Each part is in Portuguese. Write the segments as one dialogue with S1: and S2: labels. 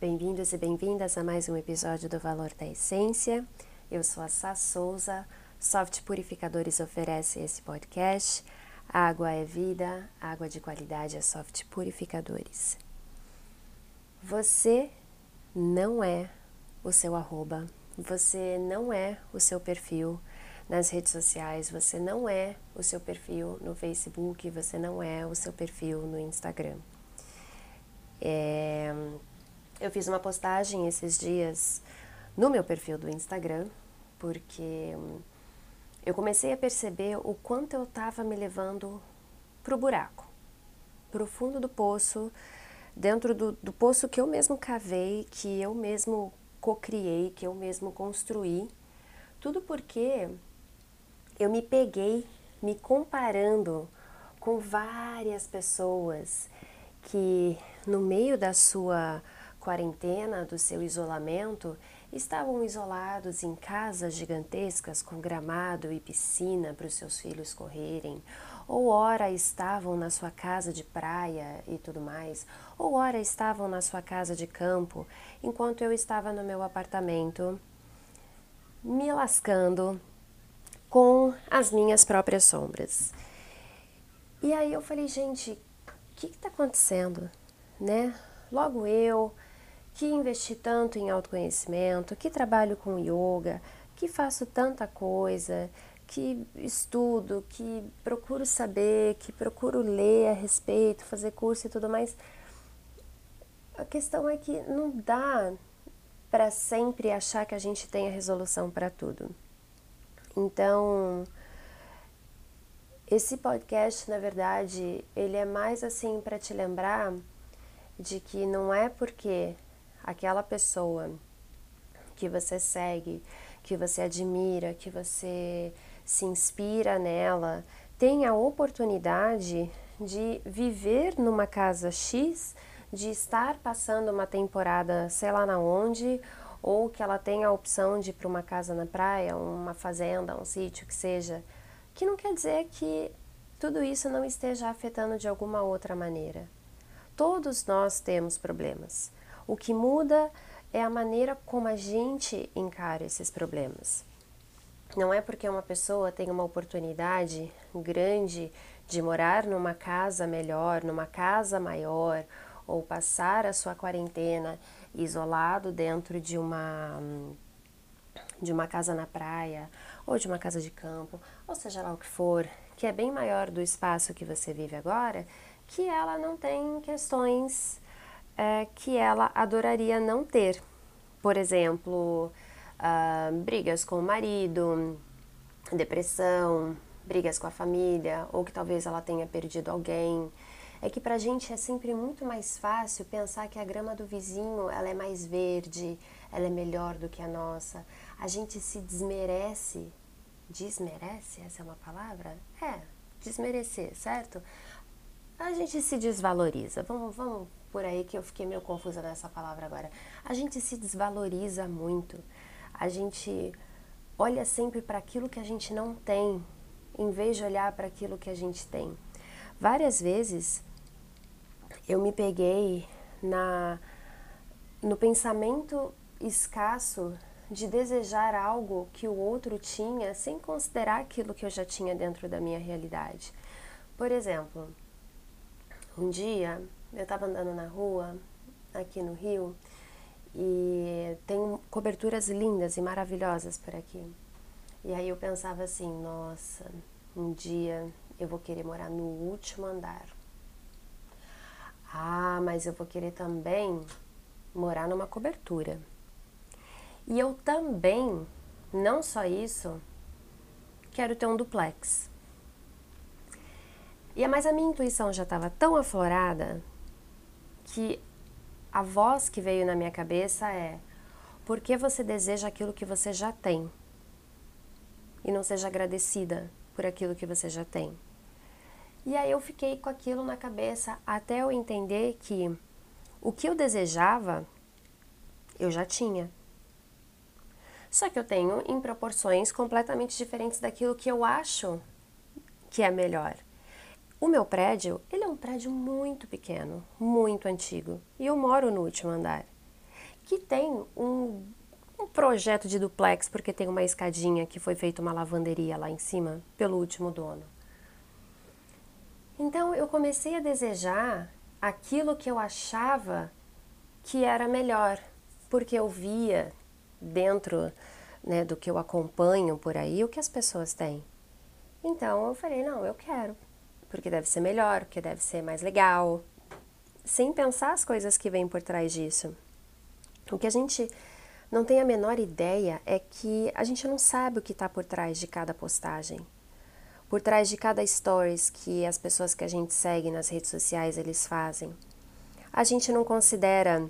S1: Bem-vindos e bem-vindas a mais um episódio do Valor da Essência. Eu sou a Sá Souza, Soft Purificadores oferece esse podcast. Água é vida, água de qualidade é Soft Purificadores. Você não é o seu arroba, você não é o seu perfil nas redes sociais, você não é o seu perfil no Facebook, você não é o seu perfil no Instagram. É, eu fiz uma postagem esses dias no meu perfil do Instagram, porque eu comecei a perceber o quanto eu estava me levando para o buraco, para o fundo do poço, dentro do, do poço que eu mesmo cavei, que eu mesmo cocriei, que eu mesmo construí. Tudo porque eu me peguei me comparando com várias pessoas que no meio da sua quarentena, do seu isolamento, estavam isolados em casas gigantescas com gramado e piscina para os seus filhos correrem, ou ora estavam na sua casa de praia e tudo mais, ou ora estavam na sua casa de campo, enquanto eu estava no meu apartamento me lascando com as minhas próprias sombras. E aí eu falei, gente, o que está acontecendo, né? Logo eu, que investi tanto em autoconhecimento, que trabalho com yoga, que faço tanta coisa, que estudo, que procuro saber, que procuro ler a respeito, fazer curso e tudo mais. A questão é que não dá para sempre achar que a gente tem a resolução para tudo. Então, esse podcast, na verdade, ele é mais assim para te lembrar de que não é porque aquela pessoa que você segue, que você admira, que você se inspira nela, tem a oportunidade de viver numa casa X, de estar passando uma temporada, sei lá na onde, ou que ela tenha a opção de ir para uma casa na praia, uma fazenda, um sítio que seja, que não quer dizer que tudo isso não esteja afetando de alguma outra maneira. Todos nós temos problemas. O que muda é a maneira como a gente encara esses problemas. Não é porque uma pessoa tem uma oportunidade grande de morar numa casa melhor, numa casa maior, ou passar a sua quarentena isolado dentro de uma de uma casa na praia ou de uma casa de campo, ou seja lá o que for, que é bem maior do espaço que você vive agora, que ela não tem questões é, que ela adoraria não ter. Por exemplo, uh, brigas com o marido, depressão, brigas com a família, ou que talvez ela tenha perdido alguém. É que pra gente é sempre muito mais fácil pensar que a grama do vizinho ela é mais verde, ela é melhor do que a nossa. A gente se desmerece. Desmerece? Essa é uma palavra? É, desmerecer, certo? A gente se desvaloriza. Vamos, vamos por aí que eu fiquei meio confusa nessa palavra agora. A gente se desvaloriza muito. A gente olha sempre para aquilo que a gente não tem, em vez de olhar para aquilo que a gente tem. Várias vezes eu me peguei na no pensamento escasso de desejar algo que o outro tinha sem considerar aquilo que eu já tinha dentro da minha realidade. Por exemplo, um dia eu estava andando na rua, aqui no Rio, e tem coberturas lindas e maravilhosas por aqui. E aí eu pensava assim, nossa, um dia eu vou querer morar no último andar. Ah, mas eu vou querer também morar numa cobertura. E eu também, não só isso, quero ter um duplex. E mas a minha intuição já estava tão aflorada que a voz que veio na minha cabeça é: por que você deseja aquilo que você já tem? E não seja agradecida por aquilo que você já tem. E aí eu fiquei com aquilo na cabeça até eu entender que o que eu desejava eu já tinha. Só que eu tenho em proporções completamente diferentes daquilo que eu acho que é melhor. O meu prédio, ele é um prédio muito pequeno, muito antigo, e eu moro no último andar, que tem um, um projeto de duplex, porque tem uma escadinha que foi feita uma lavanderia lá em cima pelo último dono. Então eu comecei a desejar aquilo que eu achava que era melhor, porque eu via dentro né, do que eu acompanho por aí o que as pessoas têm. Então eu falei, não, eu quero porque deve ser melhor, porque deve ser mais legal, sem pensar as coisas que vêm por trás disso. O que a gente não tem a menor ideia é que a gente não sabe o que está por trás de cada postagem, por trás de cada stories que as pessoas que a gente segue nas redes sociais eles fazem. A gente não considera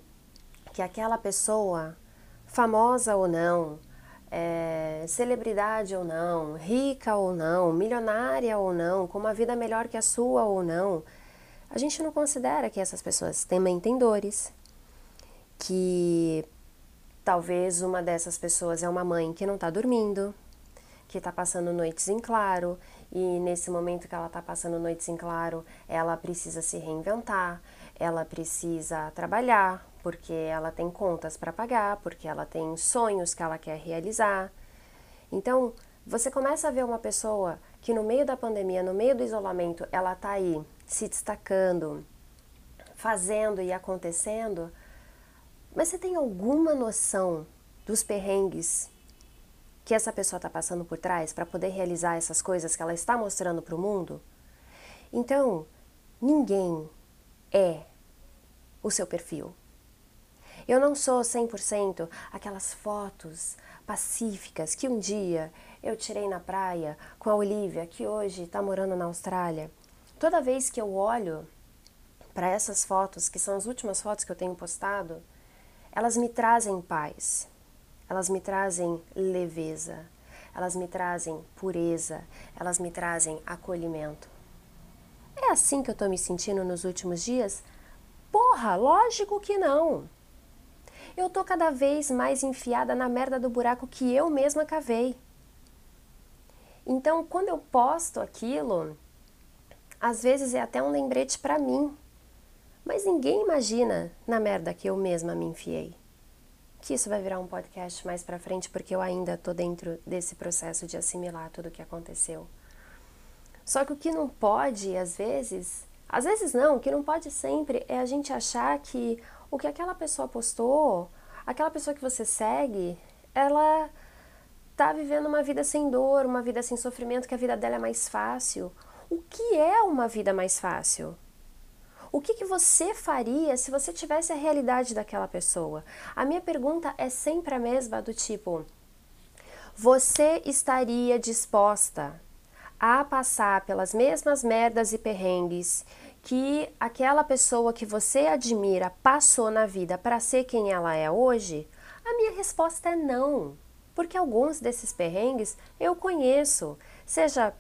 S1: que aquela pessoa, famosa ou não, é, celebridade ou não, rica ou não, milionária ou não, com uma vida melhor que a sua ou não, a gente não considera que essas pessoas também têm dores, que talvez uma dessas pessoas é uma mãe que não está dormindo, que está passando noites em claro e nesse momento que ela está passando noites em claro, ela precisa se reinventar, ela precisa trabalhar, porque ela tem contas para pagar, porque ela tem sonhos que ela quer realizar. Então, você começa a ver uma pessoa que no meio da pandemia, no meio do isolamento, ela está aí se destacando, fazendo e acontecendo, mas você tem alguma noção dos perrengues que essa pessoa está passando por trás para poder realizar essas coisas que ela está mostrando para o mundo? Então, ninguém é o seu perfil. Eu não sou 100% aquelas fotos pacíficas que um dia eu tirei na praia com a Olivia, que hoje está morando na Austrália. Toda vez que eu olho para essas fotos, que são as últimas fotos que eu tenho postado, elas me trazem paz, elas me trazem leveza, elas me trazem pureza, elas me trazem acolhimento. É assim que eu estou me sentindo nos últimos dias? Porra, lógico que não. Eu tô cada vez mais enfiada na merda do buraco que eu mesma cavei. Então, quando eu posto aquilo, às vezes é até um lembrete para mim. Mas ninguém imagina na merda que eu mesma me enfiei. Que isso vai virar um podcast mais para frente, porque eu ainda tô dentro desse processo de assimilar tudo o que aconteceu. Só que o que não pode, às vezes, às vezes não, o que não pode sempre é a gente achar que o que aquela pessoa postou, aquela pessoa que você segue, ela tá vivendo uma vida sem dor, uma vida sem sofrimento, que a vida dela é mais fácil. O que é uma vida mais fácil? O que, que você faria se você tivesse a realidade daquela pessoa? A minha pergunta é sempre a mesma, do tipo: você estaria disposta a passar pelas mesmas merdas e perrengues que aquela pessoa que você admira passou na vida para ser quem ela é hoje? A minha resposta é não, porque alguns desses perrengues eu conheço, seja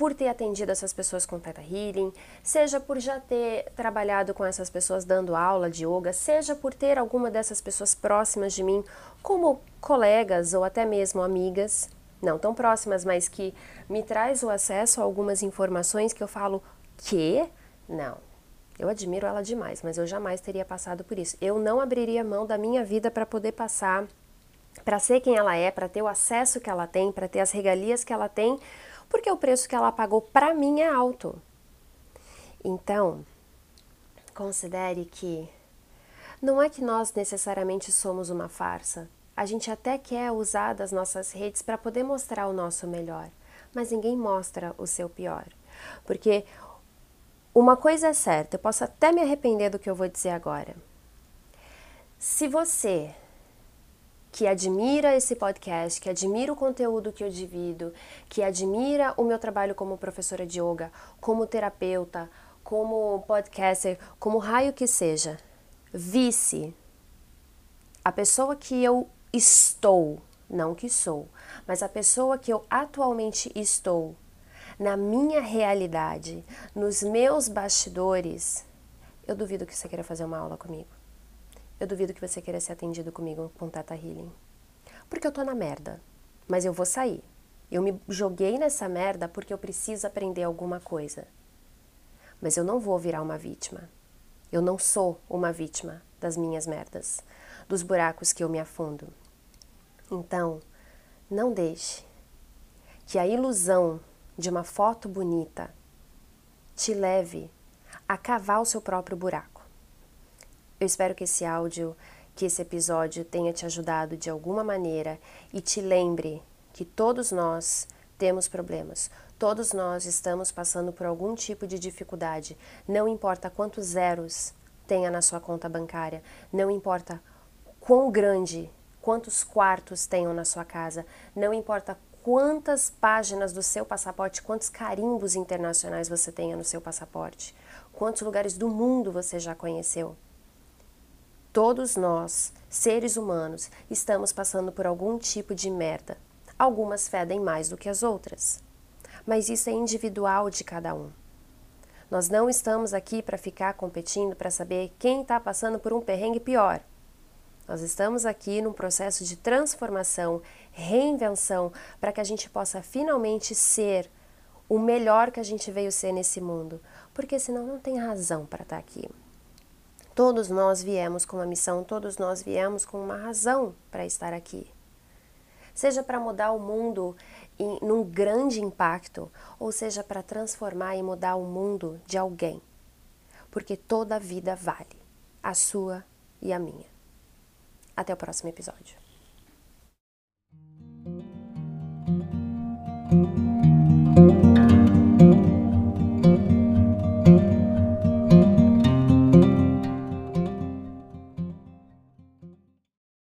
S1: por ter atendido essas pessoas com Theta Healing, seja por já ter trabalhado com essas pessoas dando aula de yoga, seja por ter alguma dessas pessoas próximas de mim como colegas ou até mesmo amigas, não tão próximas, mas que me traz o acesso a algumas informações que eu falo que não. Eu admiro ela demais, mas eu jamais teria passado por isso. Eu não abriria mão da minha vida para poder passar, para ser quem ela é, para ter o acesso que ela tem, para ter as regalias que ela tem, porque o preço que ela pagou para mim é alto. Então, considere que não é que nós necessariamente somos uma farsa. A gente até quer usar das nossas redes para poder mostrar o nosso melhor, mas ninguém mostra o seu pior. Porque uma coisa é certa, eu posso até me arrepender do que eu vou dizer agora. Se você que admira esse podcast, que admira o conteúdo que eu divido, que admira o meu trabalho como professora de yoga, como terapeuta, como podcaster, como raio que seja, visse a pessoa que eu estou, não que sou, mas a pessoa que eu atualmente estou na minha realidade, nos meus bastidores, eu duvido que você queira fazer uma aula comigo. Eu duvido que você queira ser atendido comigo com Tata Healing. Porque eu tô na merda, mas eu vou sair. Eu me joguei nessa merda porque eu preciso aprender alguma coisa. Mas eu não vou virar uma vítima. Eu não sou uma vítima das minhas merdas, dos buracos que eu me afundo. Então, não deixe que a ilusão de uma foto bonita te leve a cavar o seu próprio buraco. Eu espero que esse áudio, que esse episódio tenha te ajudado de alguma maneira e te lembre que todos nós temos problemas, todos nós estamos passando por algum tipo de dificuldade, não importa quantos zeros tenha na sua conta bancária, não importa quão grande, quantos quartos tenham na sua casa, não importa quantas páginas do seu passaporte, quantos carimbos internacionais você tenha no seu passaporte, quantos lugares do mundo você já conheceu. Todos nós, seres humanos, estamos passando por algum tipo de merda. Algumas fedem mais do que as outras. Mas isso é individual de cada um. Nós não estamos aqui para ficar competindo para saber quem está passando por um perrengue pior. Nós estamos aqui num processo de transformação, reinvenção, para que a gente possa finalmente ser o melhor que a gente veio ser nesse mundo, porque senão não tem razão para estar tá aqui. Todos nós viemos com uma missão, todos nós viemos com uma razão para estar aqui. Seja para mudar o mundo em, num grande impacto, ou seja para transformar e mudar o mundo de alguém. Porque toda vida vale, a sua e a minha. Até o próximo episódio.